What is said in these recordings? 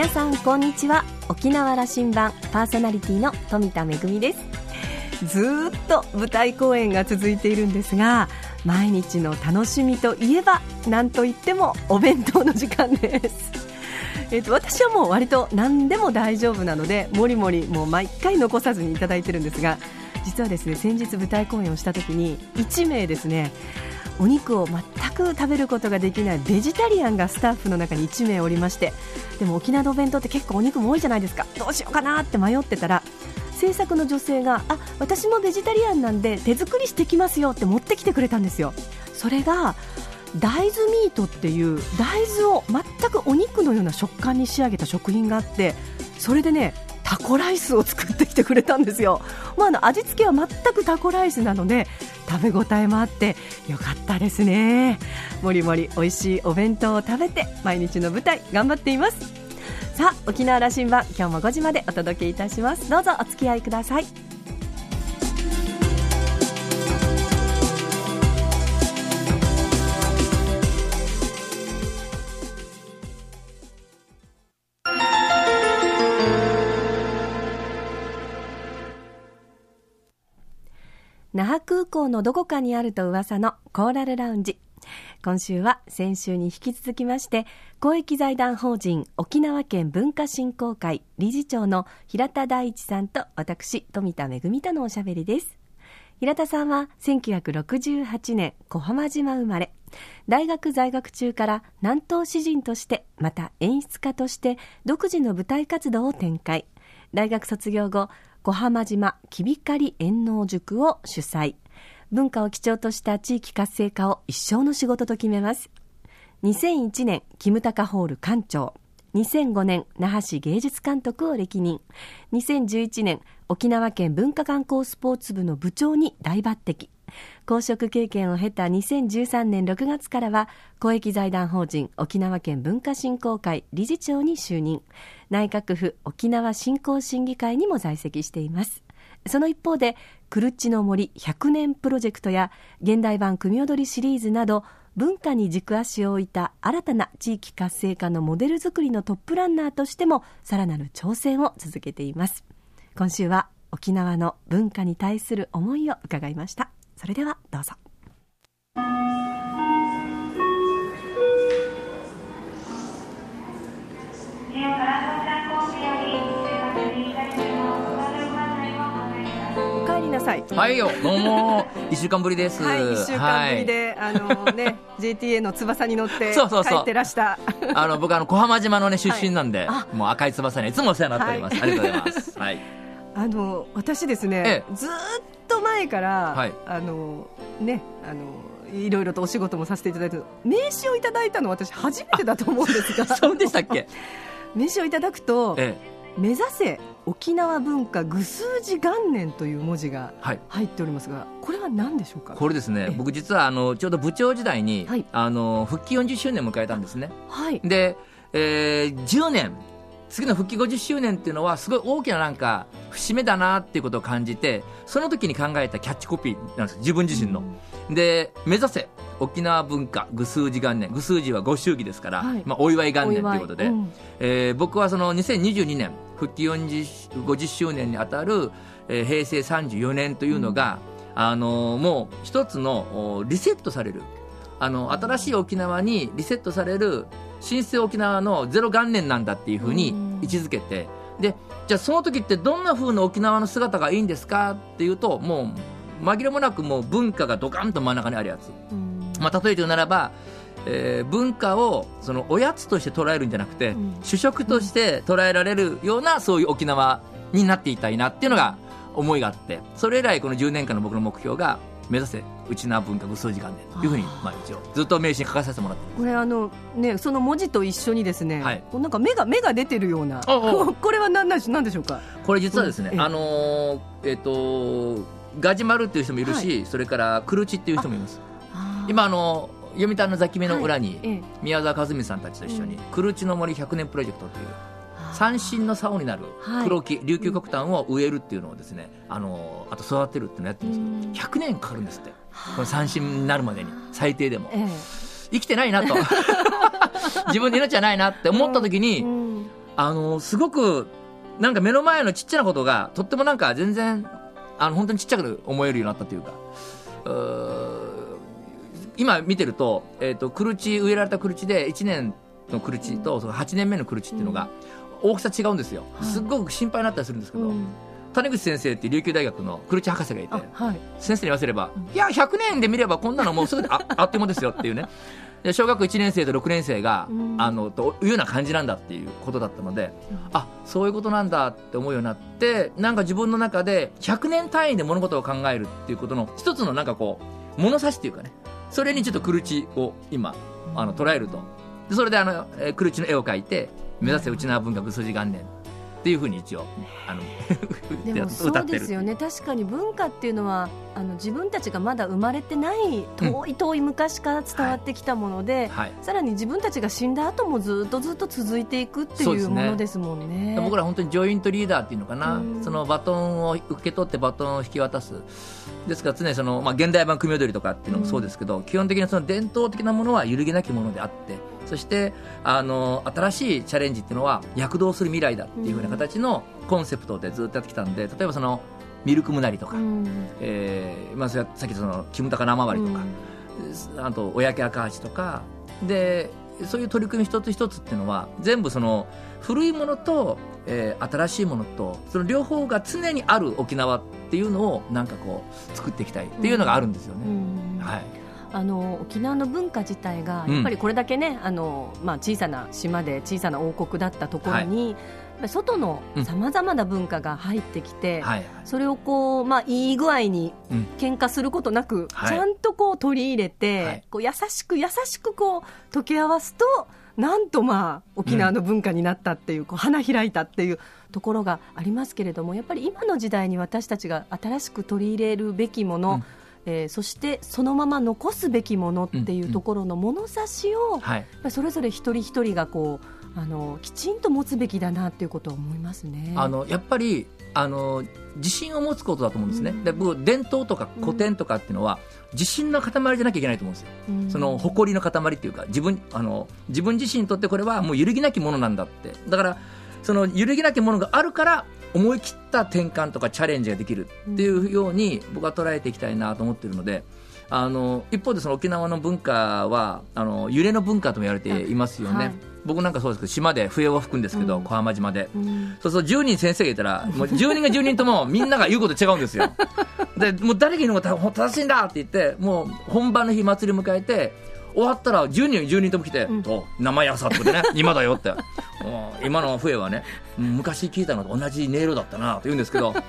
皆さんこんにちは。沖縄羅針盤パーソナリティの富田恵です。ずっと舞台公演が続いているんですが毎日の楽しみといえば何といってもお弁当の時間です。えーと私はもう割と何でも大丈夫なのでもりもりもう毎回残さずにいただいてるんですが実はですね先日舞台公演をした時に1名ですねお肉を全く食べることができないベジタリアンがスタッフの中に1名おりましてでも沖縄のお弁当って結構お肉も多いじゃないですか。どうしようかなって迷ってたら制作の女性があ私もベジタリアンなんで手作りしてきますよって持ってきてくれたんですよ。それが大豆ミートっていう大豆を全くお肉のような食感に仕上げた食品があってそれでねタコライスを作ってきてくれたんですよ、まあ、あの味付けは全くタコライスなので食べ応えもあってよかったですね。もりもり美味しいお弁当を食べて毎日の舞台頑張っています。さあ沖縄羅針盤今日も5時までお届けいたします。どうぞお付き合いください。那覇空港のどこかにあると噂のコーラルラウンジ。今週は先週に引き続きまして公益財団法人沖縄県文化振興会理事長の平田大一さんと私富田恵とのおしゃべりです。平田さんは1968年小浜島生まれ。大学在学中から南東詩人としてまた演出家として独自の舞台活動を展開。大学卒業後小浜島きびかり遠納塾を主催。文化を基調とした地域活性化を一生の仕事と決めます。2001年キムタカホール館長。2005年那覇市芸術監督を歴任。2011年沖縄県文化観光スポーツ部の部長に大抜擢。公職経験を経た2013年6月からは公益財団法人沖縄県文化振興会理事長に就任。内閣府沖縄振興審議会にも在籍しています。その一方でクルッチの森100年プロジェクトや現代版組踊りシリーズなど文化に軸足を置いた新たな地域活性化のモデル作りのトップランナーとしてもさらなる挑戦を続けています。今週は沖縄の文化に対する思いを伺いました。それではどうぞお帰りなさいはいよ、どうも、一週間ぶりです。はい、一週間ぶりで、あのね、JTA の翼に乗って そうそうそう帰ってらした。はいあの、僕、あの、小浜島のね、出身なんで、あもう赤い翼にいつもお世話になっております。はいありがとうございます。はい。あの私ですね、ええずーっと前から、はい。あのねあのいろいろとお仕事もさせていただいて名刺をいただいたの私初めてだと思うんですが。そうでしたっけ？名刺をいただくとえ「目指せ沖縄文化愚数字元年」という文字がはい。入っておりますがこれは何でしょうか？これですねええ、僕実は、あの、ちょうど部長時代に、はい。あの、復帰40周年を迎えたんですね。はい。で、えー、10年、次の復帰50周年っていうのは、すごい大きななんか、節目だなっていうことを感じて、その時に考えたキャッチコピーなんです、自分自身の。で、目指せ沖縄文化愚数字元年、愚数字はご祝儀ですから、はい。まあ、お祝い元年ということで、うん。えー僕はその2022年復帰40 50周年にあたる、えー平成34年というのが、あのーもう一つのおリセットされるあの新しい沖縄にリセットされる新生沖縄のゼロ元年なんだっていうふうに位置づけて、でじゃあその時ってどんな風の沖縄の姿がいいんですか？っていうともう紛れもなくもう文化がドカンと真ん中にあるやつ。うん。まあ、例えて言うならば、えー文化をそのおやつとして捉えるんじゃなくて、うん。主食として捉えられるようなそういう沖縄になっていたいなっていうのが思いがあって。それ以来この10年間の僕の目標が目指せ内縄文化無数時間でというふうにまあ一応ずっと名刺に書かせてもらってこれあのねその文字と一緒にですね、はい。なんか目が目が出てるようなこれは何なんでしょう何でしょうか？これ実はですね、うん。ええあのーえっ、とガジマルっていう人もいるし、それからクルチっていう人もいます。今あの読谷のザキメの裏に、ええ。宮沢和美さんたちと一緒に、うん。クルチの森100年プロジェクトという三振の竿になるはい。黒木、琉球黒炭を植えるっていうのをですねあのあと育てるっていうのをやってるんですけど100年かかるんですってこの三振になるまでに最低でも。え生きてないなと。自分で命はないなって思った時に、えうん。あのすごくなんか目の前のちっちゃなことがとってもなんか全然あの本当にちっちゃく思えるようになったというか。今見てると,、えー、とクルチ植えられたクルチで1年のクルチとその8年目のクルチっていうのが大きさ違うんですよ、はい。すっごく心配になったりするんですけど、うん谷口先生って琉球大学のクルチ博士がいてあはい。先生に言わせれば、いや、100年で見ればこんなのもうすぐでああっという間ですよっていうね、で小学校1年生と6年生が、うん。あのというような感じなんだっていうことだったので、あそういうことなんだって思うようになって、なんか自分の中で100年単位で物事を考えるっていうことの一つのなんかこう、物差しっていうかね、それにちょっとクルチを今、あの捉えると、でそれであの、えークルチの絵を描いて、目指せ内縄文化グスジ元年っていうふうに一応、あの でもそうですよね。確かに文化っていうのはあの自分たちがまだ生まれてない遠い遠い昔から伝わってきたもので、はい。さらに自分たちが死んだ後もずっとずっと続いていくっていうものですもんね。僕ら本当にジョイントリーダーっていうのかな、うん。そのバトンを受け取ってバトンを引き渡す、ですから常にその、まあ、現代版組踊りとかっていうのもそうですけど、基本的にその伝統的なものは揺るぎなきものであって、そしてあの新しいチャレンジっていうのは躍動する未来だっていうふうな形のコンセプトでずっとやってきたんで、例えばそのミルクムナリとか、うん。えーまあ、さっきそのキムタカ生割りとか、あと親家赤橋とかでそういう取り組み一つ一つっていうのは全部その古いものと、えー新しいものとその両方が常にある沖縄っていうのをなんかこう作っていきたいっていうのがあるんですようね。ん。はい、あの沖縄の文化自体がうん。やっぱりこれだけね、あのまあ、小さな島で小さな王国だったところに、やっぱり外のうん。さまざまな文化が入ってきて、はいそれをこう、まあ、いい具合にうん。喧嘩することなく、はい。ちゃんとこう取り入れて、はい。こう優しく優しくこう溶け合わすとなんとまあ沖縄の文化になったっていう,、こう花開いたっていうところがありますけれどもやっぱり今の時代に私たちが新しく取り入れるべきもの、うんえーそしてそのまま残すべきものっていうところの物差しを、やっはい。ぱりそれぞれ一人一人がこうあのきちんと持つべきだなっていうことを思いますね。あのやっぱりあの自信を持つことだと思うんですね、うん。で僕伝統とか古典とかっていうのは、自信の塊じゃなきゃいけないと思うんですよ。うん。その誇りの塊っていうか自分あの自分自身にとってこれはもう揺るぎなきものなんだって。だからその揺るぎなきものがあるから思い切った転換とかチャレンジができるっていうように僕は捉えていきたいなと思ってるのであの一方でその沖縄の文化はあの揺れの文化とも言われていますよね、はい。僕なんかそうですけど島で笛を吹くんですけど、うん。小浜島で。うん。そうそう10人先生がいたら もう10人が10人ともみんなが言うこと違うんですよ。でもう誰が言うのが正しいんだって言ってもう本番の日祭り迎えて終わったら10人10人とも来て「うん。お名前やさ」ってね「今だよ」って「お今の笛はねうん昔聞いたのと同じ音色だったな」と言うんですけど。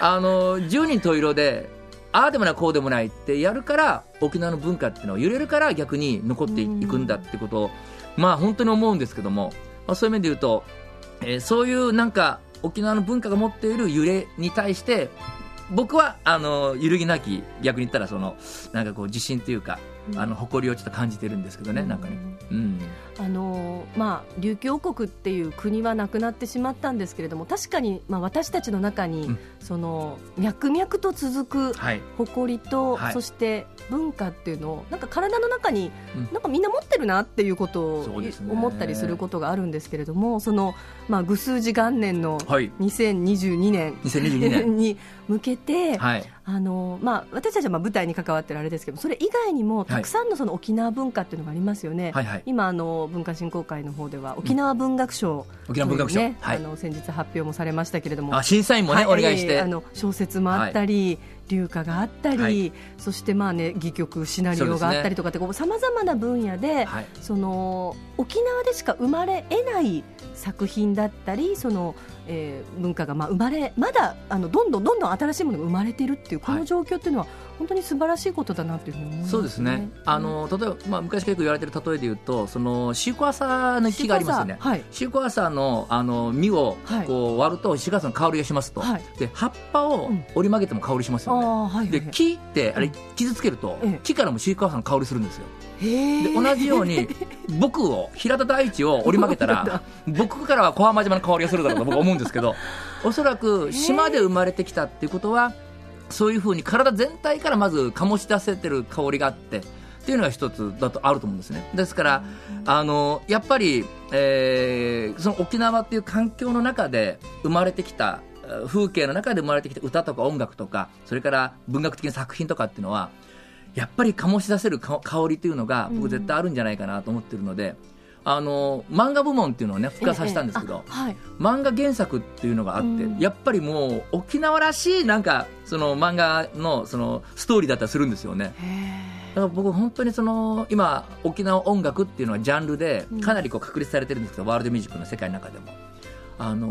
あの10人十色でああでもないこうでもないってやるから沖縄の文化っていうのは揺れるから逆に残っていくんだってことをまあ本当に思うんですけども、まあ、そういう面で言うと、えーそういうなんか沖縄の文化が持っている揺れに対して僕はあの揺るぎなき逆に言ったらそのなんかこう自信というか、あの誇りをちょっと感じてるんですけどね、なんかね、うん、あのまあ、琉球王国っていう国はなくなってしまったんですけれども確かに、まあ、私たちの中に、うん。その脈々と続くはい。誇りと、はい。そして文化っていうのをなんか体の中に、うん。なんかみんな持ってるなっていうことを思ったりすることがあるんですけれどもその、まあ、愚数字元年のはい。2022年2022年。に向けて、はい。あのまあ、私たちはまあ舞台に関わってるあれですけどそれ以外にもたくさんのその沖縄文化っていうのがありますよね。はいはい。今あの文化振興会の方では沖縄文学賞、沖縄文学賞、ねはい。あの先日発表もされましたけれども。あ審査員もね、はいお願いして。あの小説もあったり、流歌があったり、はい。そしてまあね戯曲シナリオがあったりとかってさまざまな分野で、はい。その沖縄でしか生まれ得ない作品だったりその、えー文化がまあ生まれまだあのどんどんどんどん新しいものが生まれているっていうこの状況っていうのは、本当に素晴らしいことだなというふうに思います、ね、そうですね、あの例えば、まあ、昔結構言われてる例えで言うと、そのシークワーサーの木がありますよね、はい。シークワーサーのあの実をはい。こう割ると、シークワーサーの香りがしますと、はい。で葉っぱをうん折り曲げても香りしますあよね。ーはい。で木ってあれ傷つけると、ええ。木からもシークワーサーの香りするんですよで同じように僕を平田大地を折り曲げたら僕からは小浜島の香りがするだろうと僕は思うんですけど おそらく島で生まれてきたっていうことはそういうふうに体全体からまず醸し出せてる香りがあってっていうのが一つだとあると思うんですね。ですからあのやっぱり、えー、その沖縄っていう環境の中で生まれてきた風景の中で生まれてきた歌とか音楽とかそれから文学的な作品とかっていうのはやっぱり醸し出せる香りというのが僕絶対あるんじゃないかなと思ってるので、あの漫画部門っていうのをね復活させたんですけど、ええはい、漫画原作っていうのがあって、うん、やっぱりもう沖縄らしいなんかその漫画のそのストーリーだったりするんですよね。だから僕本当にその今沖縄音楽っていうのはジャンルでかなりこう確立されてるんですけど、うん、ワールドミュージックの世界の中でも。あの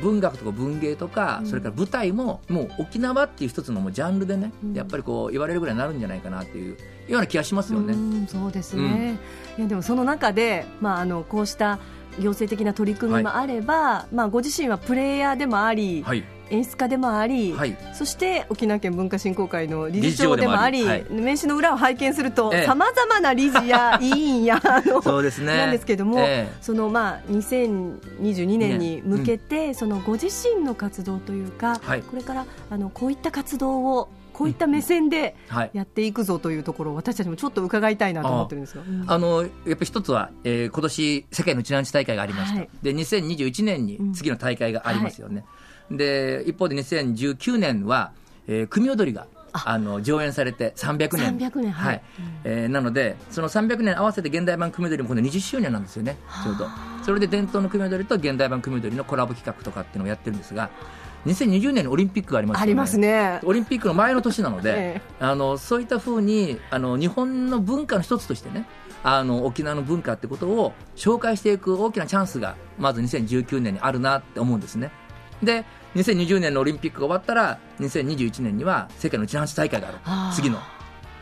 文学とか文芸とか、それから舞台ももう沖縄っていう一つのもうジャンルでね、やっぱりこう言われるぐらいになるんじゃないかなっていうような気がしますよね。うそうですね、いやでもその中で、まあ、あのこうした行政的な取り組みもあれば、はい、まあ、ご自身はプレイヤーでもあり、はい、演出家でもあり、はい、そして沖縄県文化振興会の理事長でもあり名刺の裏を拝見するとさまざまな理事や委員やあの そうです、ね、なんですけれども、えー、そのまあ2022年に向けて、うん、そのご自身の活動というか、これからあのこういった活動をこういった目線でやっていくぞというところを私たちもちょっと伺いたいなと思ってるんですよ。あのやっぱり一つは、えー、今年世界の知難地大会がありました。はい、で2021年に次の大会がありますよね。うん。はい、で一方で2019年は、えー、組踊りがあ。の上演されて300年 ,300 年はい、えー、なのでその300年合わせて現代版組踊りも今度20周年なんですよねちょうど。それで伝統の組踊りと現代版組踊りのコラボ企画とかっていうのをやってるんですが2020年にオリンピックがあります、ね、ありますね。オリンピックの前の年なので、ええ、あのそういったふうにあの日本の文化の一つとしてねあの沖縄の文化ってことを紹介していく大きなチャンスがまず2019年にあるなって思うんですね。で2020年のオリンピックが終わったら2021年には世界の内半大会がある。次の。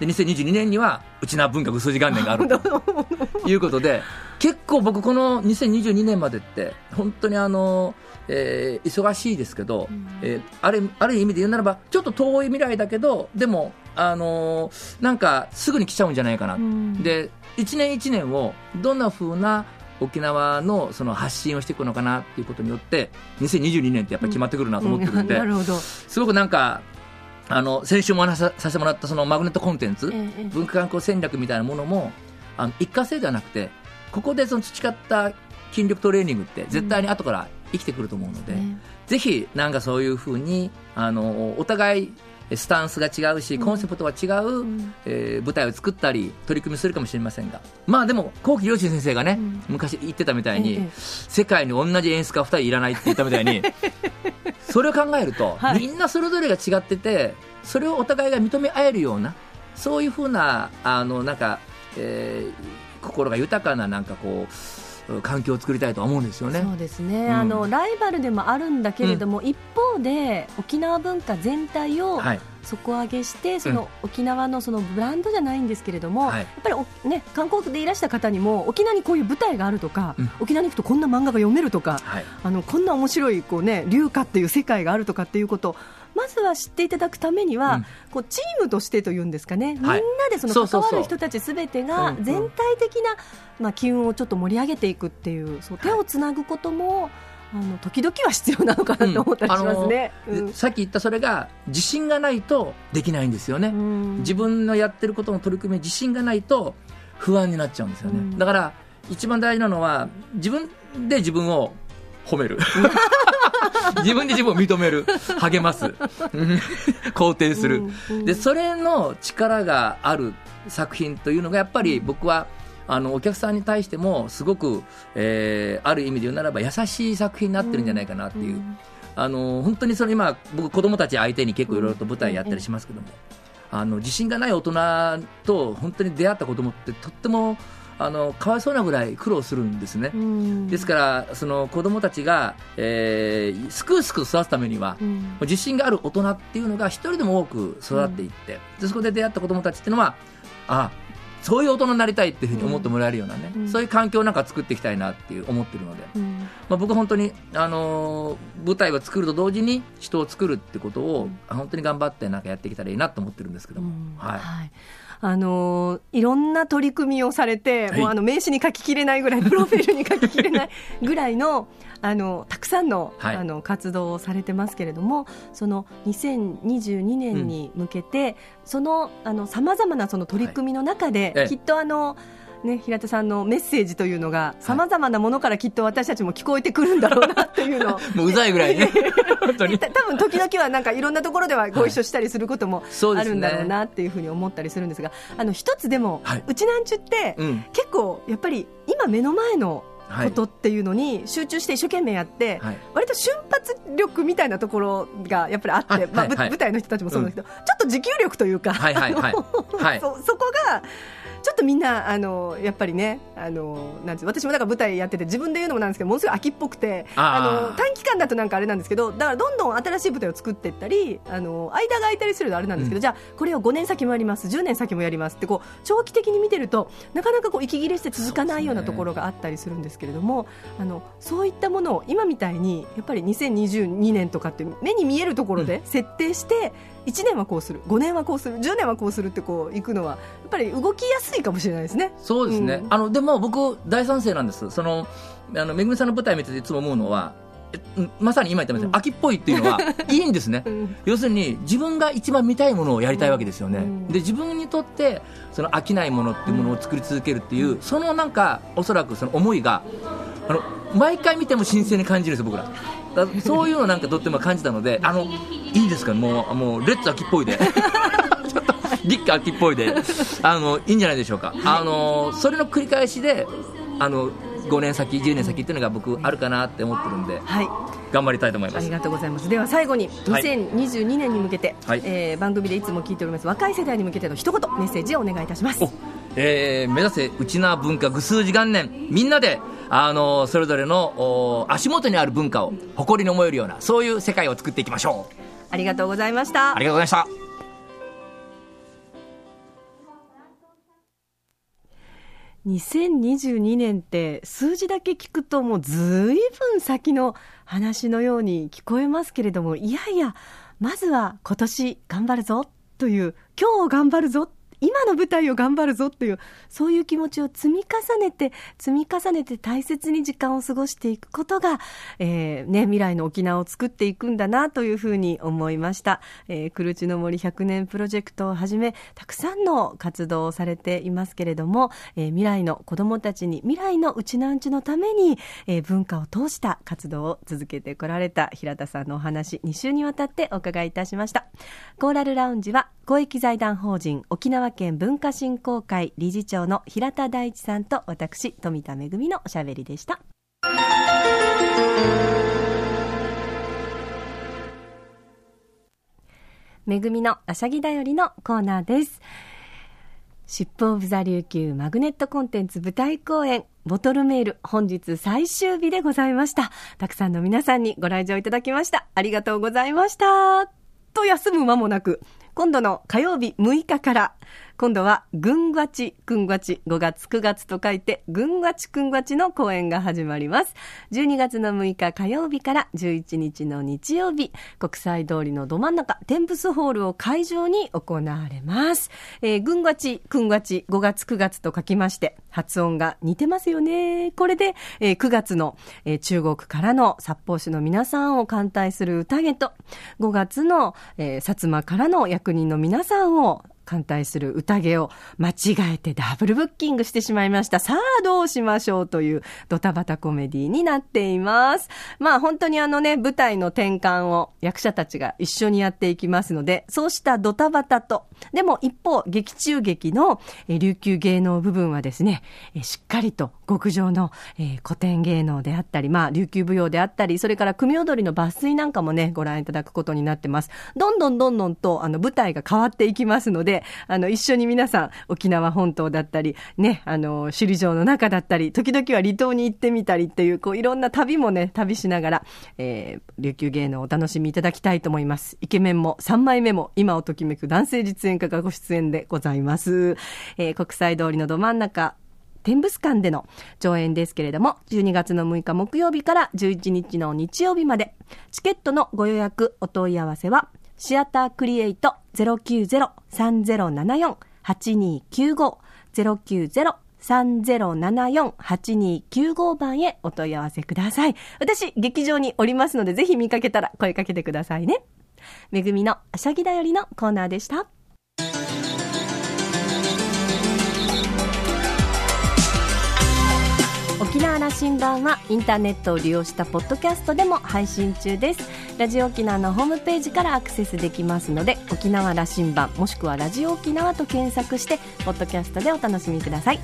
で2022年には内縄文化数字元年があると。いうことで結構僕この2022年までって本当にあのえー、忙しいですけど、うん、えー、あるある意味で言うならばちょっと遠い未来だけどでも、あのー、なんかすぐに来ちゃうんじゃないかな、うん、で一年一年をどんなふうな沖縄のその発信をしていくのかなっていうことによって2022年ってやっぱり決まってくるなと思ってるんで、うん、すごくなんかあの先週も話させてもらったそのマグネットコンテンツ、ええ、文化観光戦略みたいなものもあの一過性ではなくてここでその培った筋力トレーニングって絶対に後から生きてくると思うので、ね、ぜひなんかそういうふうにあのお互いスタンスが違うし、コンセプトは違う、うん、えー、舞台を作ったり取り組みするかもしれませんが。まあでも幸喜良心先生がね、うん、昔言ってたみたいに、ええ、世界に同じ演出家2人いらないって言ったみたいに それを考えると、はい、みんなそれぞれが違っててそれをお互いが認め合えるようなそういうふうなあのなんか、えー、心が豊かななんかこう環境を作りたいと思うんですよね。そうですね、うん、あのライバルでもあるんだけれども、うん、一方で沖縄文化全体を底上げして、その沖縄のそのブランドじゃないんですけれども、はい、やっぱりね観光でいらした方にも沖縄にこういう舞台があるとか、うん、沖縄に行くとこんな漫画が読めるとか、はい、あのこんな面白いこうね流歌っていう世界があるとかっていうことまずは知っていただくためには、うん、こうチームとしてというんですかね、みんなでその関わる人たちすべてが全体的な、まあ、機運をちょっと盛り上げていくっていうそう手をつなぐことも、あの時々は必要なのかなと思ったりしますね、うん、さっき言ったそれが自信がないとできないんですよね、自分のやってることの取り組み自信がないと不安になっちゃうんですよね、だから一番大事なのは自分で自分を褒める 自分で自分を認める励ます 肯定する、でそれの力がある作品というのがやっぱり僕はあのお客さんに対してもすごく、えー、ある意味で言うならば優しい作品になってるんじゃないかなっていう、あの本当にその今僕子供たち相手に結構いろいろと舞台やったりしますけども、あの自信がない大人と本当に出会った子供ってとってもあのかわいそうなぐらい苦労するんですね、ですからその子供たちが、えー、すくすく育つためには、自信がある大人っていうのが一人でも多く育っていって、でそこで出会った子供たちっていうのはあそういう大人になりたいっていうふうに思ってもらえるようなね、うん、そういう環境なんか作っていきたいなっていう思ってるので、うん、まあ、僕は本当に、あのー、舞台を作ると同時に人を作るってことを、本当に頑張ってなんかやっていけたらいいなと思ってるんですけども、はい、はいあのいろんな取り組みをされて、はい。もうあの名刺に書ききれないぐらい、プロフィールに書ききれないぐらいの、あのたくさんの,、はい。あの活動をされてますけれども、その2022年に向けて、そのさまざまなその取り組みの中で、ええ。きっとあの、ね、平田さんのメッセージというのが、さまざまなものからきっと私たちも聞こえてくるんだろうなっていうのを。もううざいぐらいね。本当に。た多分時々はなんかいろんなところではご一緒したりすることもあるんだろうなっていうふうに思ったりするんですが、あの一つでも、はいうちなんちゅって、うん。結構やっぱり今目の前のはいことっていうのに集中して一生懸命やって、はい。割と瞬発力みたいなところがやっぱりあって、まあ、ぶはいはいはい舞台の人たちもそうなんですけど、ちょっと持久力というか、はいはいはい そこがちょっとみんなあのやっぱりねあのなんて私もだから舞台やってて自分で言うのもなんですけどものすごい秋っぽくてあの短期間だとなんかあれなんですけどだからどんどん新しい舞台を作っていったりあの間が空いたりするとあれなんですけど、うん。じゃあこれを5年先もやります10年先もやりますってこう長期的に見てるとなかなかこう息切れして続かないようなところがあったりするんですけれども、あのそういったものを今みたいにやっぱり2022年とかって目に見えるところで設定して、1年はこうする。5年はこうする。10年はこうするってこういくのはやっぱり動きやすいかもしれないですね。そうですね。うん。あの、でも僕、大賛成なんです。その、あの、めぐみさんの舞台見てていつも思うのは、まさに今言ったみたいに、うん。秋っぽいっていうのは、いいんですね。うん。要するに自分が一番見たいものをやりたいわけですよね、うん。で自分にとってその飽きないものっていうものを作り続けるっていう、そのなんかおそらくその思いがあの毎回見ても新鮮に感じるんですよ僕ら。そういうのなんかとっても感じたのであのいいですか？もうもうレッツ秋っぽいで。ちょっとギッカ秋っぽいで。あのいいんじゃないでしょうか、あのそれの繰り返しであの5年先10年先っていうのが僕あるかなって思ってるんではい。頑張りたいと思います。ありがとうございます。では最後にはい。2022年に向けて、はい。えー番組でいつも聞いております若い世代に向けての一言メッセージをお願いいたします。お。えー目指せ内縄文化愚数時元年。みんなであのそれぞれのお足元にある文化を誇りに思えるようなそういう世界を作っていきましょうありがとうございました。ありがとうございました。2022年って数字だけ聞くともうずいぶん先の話のように聞こえますけれどもいやいやまずは今年頑張るぞという今日を頑張るぞ今の舞台を頑張るぞというそういう気持ちを積み重ねて積み重ねて大切に時間を過ごしていくことが、えーね、未来の沖縄を作っていくんだなというふうに思いました、えー、クルチの森100年プロジェクトをはじめたくさんの活動をされていますけれども、えー未来の子どもたちに未来のうちなうちのために、えー文化を通した活動を続けてこられた平田さんのお話2週にわたってお伺いいたしました。コーラルラウンジは公益財団法人沖縄県文化振興会理事長の平田大地さんと私富田恵のおしゃべりでしためぐみのあしゃぎだよりのコーナーです。シップオブザ琉球マグネットコンテンツ舞台公演ボトルメール本日最終日でございました。たくさんの皆さんにご来場いただきました。ありがとうございました。と休む間もなく、今度の火曜日6日から、今度は、ぐんがち、くんがち、5月、9月と書いて、ぐんがち、くんがちの公演が始まります。12月の6日火曜日から11日の日曜日、国際通りのど真ん中、テンプスホールを会場に行われます。えー、ぐんがち、くんがち、5月、9月と書きまして、発音が似てますよね。これで、えー9月の、えー中国からの札幌市の皆さんを歓待する宴と、5月の、えー薩摩からの役人の皆さんを歓待する宴を間違えてダブルブッキングしてしまいました。さあどうしましょうというドタバタコメディになっています。まあ本当にあのね、舞台の転換を役者たちが一緒にやっていきますので、そうしたドタバタと、でも一方、劇中劇の琉球芸能部分はですね、しっかりと極上の、古典芸能であったり、まあ琉球舞踊であったり、それから組踊りの抜粋なんかもね、ご覧いただくことになってます。どんどんどんどんとあの舞台が変わっていきますので、あの一緒に皆さん沖縄本島だったり、ね、あの首里城の中だったり、時々は離島に行ってみたりっていう、こういろんな旅もね、旅しながら、えー琉球芸能をお楽しみいただきたいと思います。イケメンも3枚目も今をときめく男性実演家がご出演でございます。えー国際通りのど真ん中、天物館での上演ですけれども、12月の6日木曜日から11日の日曜日まで、チケットのご予約、お問い合わせは、シアタークリエイト090-3074-8295 090-3074-8295番へお問い合わせください。私、劇場におりますので、ぜひ見かけたら声かけてくださいね。めぐみのあしゃぎだよりのコーナーでした。沖縄羅針盤はインターネットを利用したポッドキャストでも配信中です。ラジオ沖縄のホームページからアクセスできますので沖縄羅針盤もしくはラジオ沖縄と検索してポッドキャストでお楽しみください。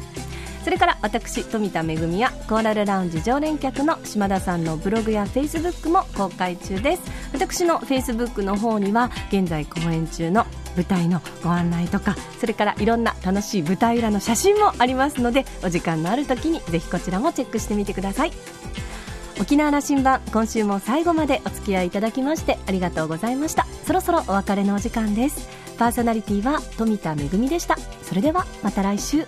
それから私富田恵やコーラルラウンジ常連客の島田さんのブログやフェイスブックも公開中です。私のフェイスブックの方には現在公演中の舞台のご案内とかそれからいろんな楽しい舞台裏の写真もありますのでお時間のある時にぜひこちらもチェックしてみてください。沖縄羅針盤今週も最後までお付き合いいただきましてありがとうございました。そろそろお別れのお時間です。パーソナリティは富田恵でした。それではまた来週。